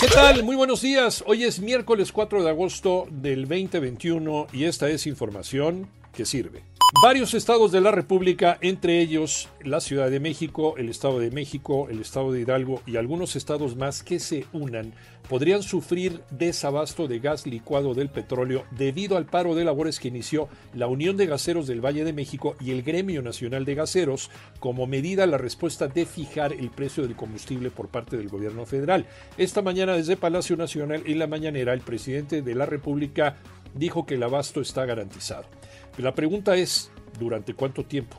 ¿Qué tal? Muy buenos días. Hoy es miércoles 4 de agosto del 2021 y esta es información que sirve. Varios estados de la República, entre ellos la Ciudad de México, el Estado de México, el Estado de Hidalgo y algunos estados más que se unan, podrían sufrir desabasto de gas licuado del petróleo debido al paro de labores que inició la Unión de Gaseros del Valle de México y el Gremio Nacional de Gaseros como medida a la respuesta de fijar el precio del combustible por parte del gobierno federal. Esta mañana desde Palacio Nacional en la mañanera el presidente de la República dijo que el abasto está garantizado. La pregunta es, ¿durante cuánto tiempo?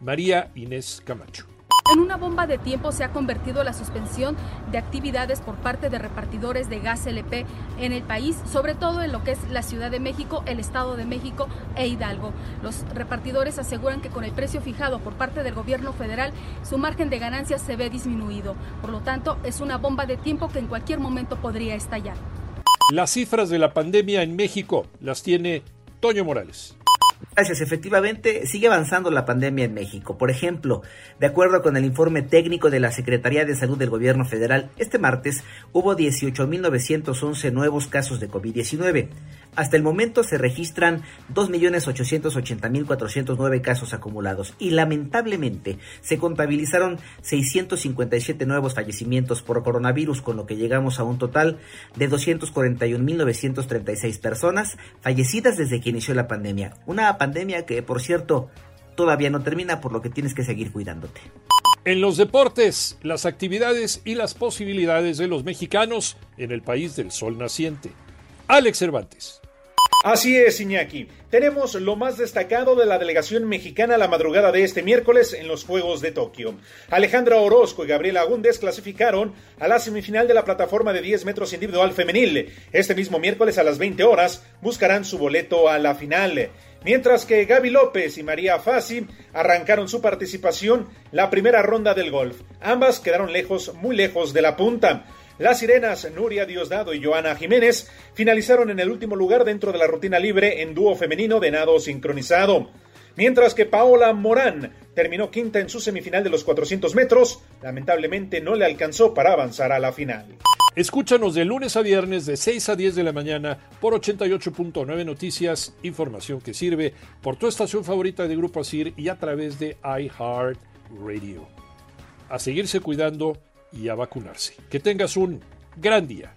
María Inés Camacho. En una bomba de tiempo se ha convertido la suspensión de actividades por parte de repartidores de gas LP en el país, sobre todo en lo que es la Ciudad de México, el Estado de México e Hidalgo. Los repartidores aseguran que con el precio fijado por parte del gobierno federal, su margen de ganancias se ve disminuido. Por lo tanto, es una bomba de tiempo que en cualquier momento podría estallar. Las cifras de la pandemia en México las tiene Toño Morales. Gracias. Efectivamente, sigue avanzando la pandemia en México. Por ejemplo, de acuerdo con el informe técnico de la Secretaría de Salud del Gobierno Federal, este martes hubo 18.911 nuevos casos de COVID-19. Hasta el momento se registran 2.880.409 casos acumulados y lamentablemente se contabilizaron 657 nuevos fallecimientos por coronavirus, con lo que llegamos a un total de 241.936 personas fallecidas desde que inició la pandemia. Una pandemia que, por cierto, todavía no termina, por lo que tienes que seguir cuidándote. En los deportes, las actividades y las posibilidades de los mexicanos en el país del sol naciente. Alex Cervantes. Así es, Iñaki. Tenemos lo más destacado de la delegación mexicana la madrugada de este miércoles en los Juegos de Tokio. Alejandra Orozco y Gabriela Agúndez clasificaron a la semifinal de la plataforma de 10 metros individual femenil. Este mismo miércoles a las 20 horas buscarán su boleto a la final. Mientras que Gaby López y María Fassi arrancaron su participación la primera ronda del golf. Ambas quedaron lejos, muy lejos de la punta. Las sirenas Nuria Diosdado y Joana Jiménez finalizaron en el último lugar dentro de la rutina libre en dúo femenino de nado sincronizado. Mientras que Paola Morán terminó quinta en su semifinal de los 400 metros, lamentablemente no le alcanzó para avanzar a la final. Escúchanos de lunes a viernes de 6 a 10 de la mañana por 88.9 Noticias, información que sirve por tu estación favorita de Grupo Asir y a través de iHeart Radio. A seguirse cuidando y a vacunarse. Que tengas un gran día.